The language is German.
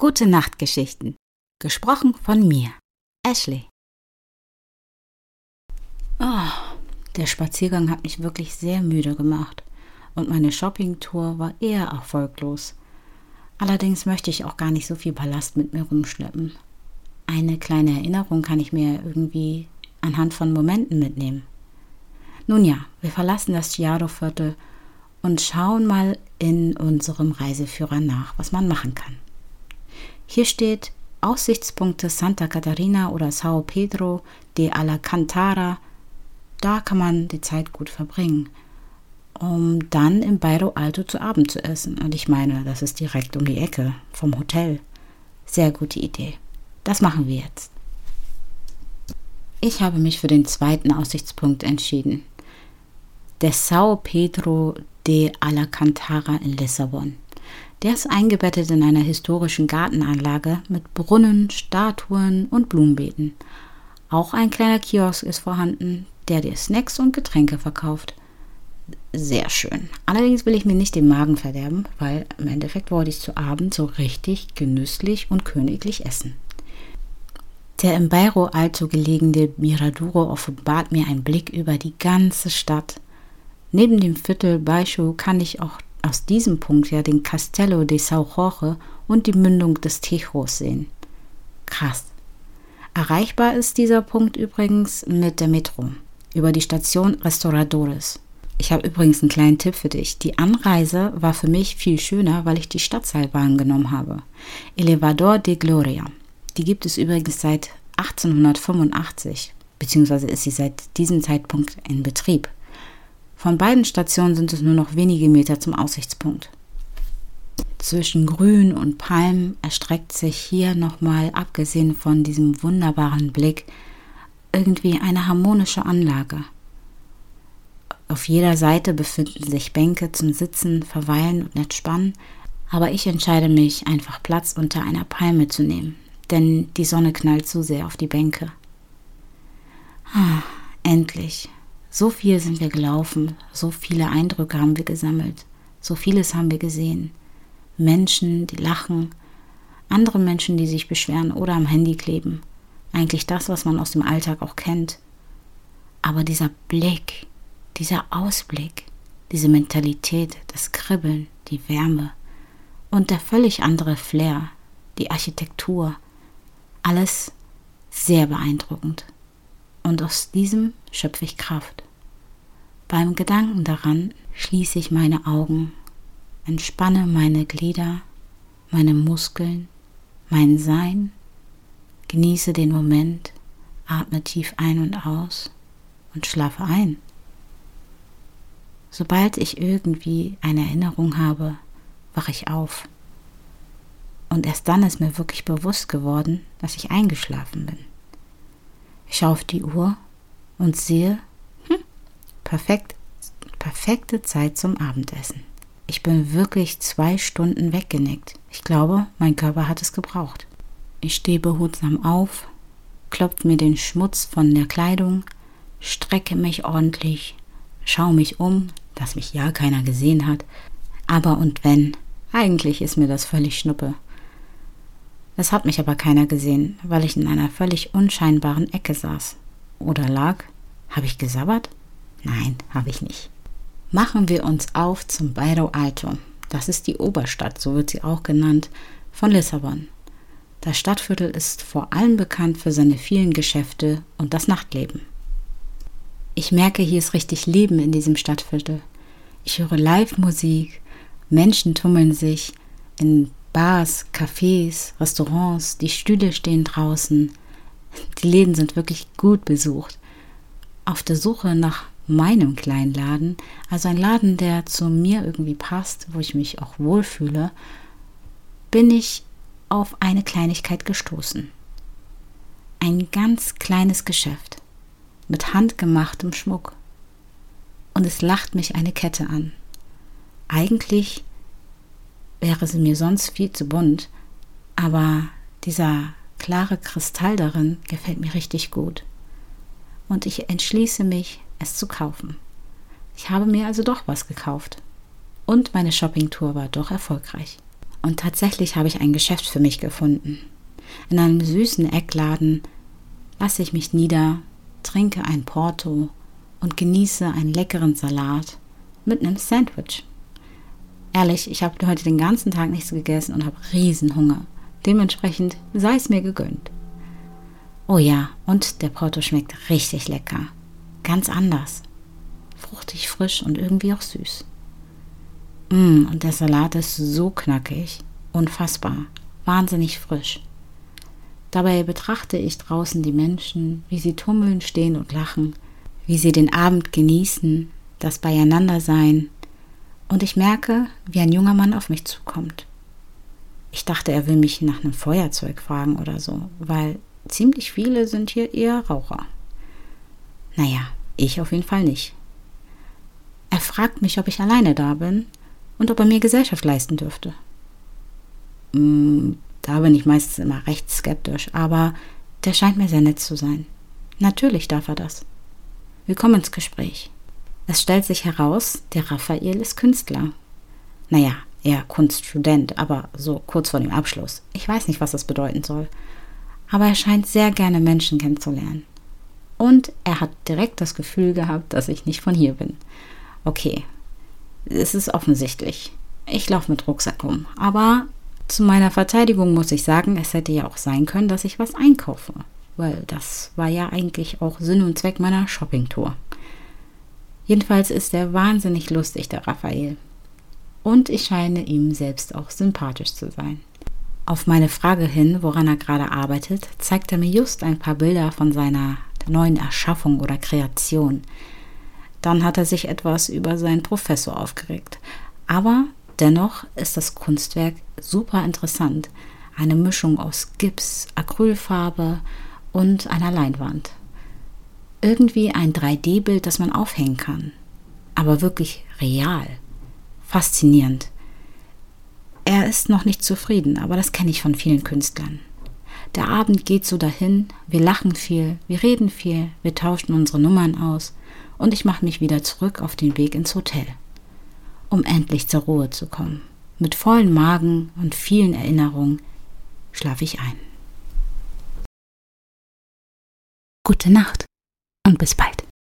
Gute Nachtgeschichten. Gesprochen von mir, Ashley. Oh, der Spaziergang hat mich wirklich sehr müde gemacht und meine Shoppingtour war eher erfolglos. Allerdings möchte ich auch gar nicht so viel Ballast mit mir rumschleppen. Eine kleine Erinnerung kann ich mir irgendwie anhand von Momenten mitnehmen. Nun ja, wir verlassen das Chiado-Viertel und schauen mal in unserem Reiseführer nach, was man machen kann. Hier steht Aussichtspunkte Santa Catarina oder Sao Pedro de Alcantara. Da kann man die Zeit gut verbringen um dann im Bairro Alto zu Abend zu essen. Und ich meine, das ist direkt um die Ecke vom Hotel. Sehr gute Idee. Das machen wir jetzt. Ich habe mich für den zweiten Aussichtspunkt entschieden. Der Sao Pedro de Alcantara in Lissabon. Der ist eingebettet in einer historischen Gartenanlage mit Brunnen, Statuen und Blumenbeeten. Auch ein kleiner Kiosk ist vorhanden, der dir Snacks und Getränke verkauft sehr schön. Allerdings will ich mir nicht den Magen verderben, weil im Endeffekt wollte ich zu Abend so richtig genüsslich und königlich essen. Der im Bairro Alto gelegene Miraduro offenbart mir einen Blick über die ganze Stadt. Neben dem Viertel Baixo kann ich auch aus diesem Punkt ja den Castello de São Jorge und die Mündung des Tejos sehen. Krass. Erreichbar ist dieser Punkt übrigens mit der Metro über die Station Restauradores. Ich habe übrigens einen kleinen Tipp für dich. Die Anreise war für mich viel schöner, weil ich die Stadtseilbahn genommen habe. Elevador de Gloria. Die gibt es übrigens seit 1885, beziehungsweise ist sie seit diesem Zeitpunkt in Betrieb. Von beiden Stationen sind es nur noch wenige Meter zum Aussichtspunkt. Zwischen Grün und Palmen erstreckt sich hier nochmal, abgesehen von diesem wunderbaren Blick, irgendwie eine harmonische Anlage. Auf jeder Seite befinden sich Bänke zum Sitzen, Verweilen und Entspannen, aber ich entscheide mich, einfach Platz unter einer Palme zu nehmen, denn die Sonne knallt zu sehr auf die Bänke. Ah, endlich. So viel sind wir gelaufen, so viele Eindrücke haben wir gesammelt, so vieles haben wir gesehen. Menschen, die lachen, andere Menschen, die sich beschweren oder am Handy kleben. Eigentlich das, was man aus dem Alltag auch kennt. Aber dieser Blick, dieser Ausblick, diese Mentalität, das Kribbeln, die Wärme und der völlig andere Flair, die Architektur, alles sehr beeindruckend. Und aus diesem schöpfe ich Kraft. Beim Gedanken daran schließe ich meine Augen, entspanne meine Glieder, meine Muskeln, mein Sein, genieße den Moment, atme tief ein und aus und schlafe ein. Sobald ich irgendwie eine Erinnerung habe, wache ich auf. Und erst dann ist mir wirklich bewusst geworden, dass ich eingeschlafen bin. Ich schaue auf die Uhr und sehe, hm, perfekt, perfekte Zeit zum Abendessen. Ich bin wirklich zwei Stunden weggenickt. Ich glaube, mein Körper hat es gebraucht. Ich stehe behutsam auf, klopfe mir den Schmutz von der Kleidung, strecke mich ordentlich, schaue mich um, dass mich ja keiner gesehen hat. Aber und wenn, eigentlich ist mir das völlig schnuppe. Es hat mich aber keiner gesehen, weil ich in einer völlig unscheinbaren Ecke saß. Oder lag? Habe ich gesabbert? Nein, habe ich nicht. Machen wir uns auf zum Bairro Alto. Das ist die Oberstadt, so wird sie auch genannt, von Lissabon. Das Stadtviertel ist vor allem bekannt für seine vielen Geschäfte und das Nachtleben. Ich merke, hier ist richtig Leben in diesem Stadtviertel. Ich höre Live-Musik, Menschen tummeln sich in Bars, Cafés, Restaurants, die Stühle stehen draußen. Die Läden sind wirklich gut besucht. Auf der Suche nach meinem kleinen Laden, also ein Laden, der zu mir irgendwie passt, wo ich mich auch wohlfühle, bin ich auf eine Kleinigkeit gestoßen. Ein ganz kleines Geschäft mit handgemachtem Schmuck. Und es lacht mich eine Kette an. Eigentlich wäre sie mir sonst viel zu bunt, aber dieser klare Kristall darin gefällt mir richtig gut. Und ich entschließe mich, es zu kaufen. Ich habe mir also doch was gekauft. Und meine Shoppingtour war doch erfolgreich. Und tatsächlich habe ich ein Geschäft für mich gefunden. In einem süßen Eckladen lasse ich mich nieder, trinke ein Porto und genieße einen leckeren Salat mit einem Sandwich. Ehrlich, ich habe heute den ganzen Tag nichts gegessen und habe Riesenhunger. Dementsprechend sei es mir gegönnt. Oh ja, und der Porto schmeckt richtig lecker. Ganz anders. Fruchtig, frisch und irgendwie auch süß. Mm, und der Salat ist so knackig. Unfassbar. Wahnsinnig frisch. Dabei betrachte ich draußen die Menschen, wie sie tummeln, stehen und lachen, wie sie den Abend genießen, das Beieinandersein. Und ich merke, wie ein junger Mann auf mich zukommt. Ich dachte, er will mich nach einem Feuerzeug fragen oder so, weil ziemlich viele sind hier eher Raucher. Naja, ich auf jeden Fall nicht. Er fragt mich, ob ich alleine da bin und ob er mir Gesellschaft leisten dürfte. Mm, da bin ich meistens immer recht skeptisch, aber der scheint mir sehr nett zu sein. Natürlich darf er das. Wir kommen ins Gespräch. Es stellt sich heraus, der Raphael ist Künstler. Naja, eher Kunststudent, aber so kurz vor dem Abschluss. Ich weiß nicht, was das bedeuten soll. Aber er scheint sehr gerne Menschen kennenzulernen. Und er hat direkt das Gefühl gehabt, dass ich nicht von hier bin. Okay, es ist offensichtlich. Ich laufe mit Rucksack um. Aber zu meiner Verteidigung muss ich sagen, es hätte ja auch sein können, dass ich was einkaufe. Weil das war ja eigentlich auch Sinn und Zweck meiner Shoppingtour. Jedenfalls ist er wahnsinnig lustig, der Raphael. Und ich scheine ihm selbst auch sympathisch zu sein. Auf meine Frage hin, woran er gerade arbeitet, zeigt er mir just ein paar Bilder von seiner neuen Erschaffung oder Kreation. Dann hat er sich etwas über seinen Professor aufgeregt. Aber dennoch ist das Kunstwerk super interessant. Eine Mischung aus Gips, Acrylfarbe und einer Leinwand. Irgendwie ein 3D-Bild, das man aufhängen kann. Aber wirklich real. Faszinierend. Er ist noch nicht zufrieden, aber das kenne ich von vielen Künstlern. Der Abend geht so dahin, wir lachen viel, wir reden viel, wir tauschen unsere Nummern aus und ich mache mich wieder zurück auf den Weg ins Hotel, um endlich zur Ruhe zu kommen. Mit vollen Magen und vielen Erinnerungen schlafe ich ein. Gute Nacht und bis bald.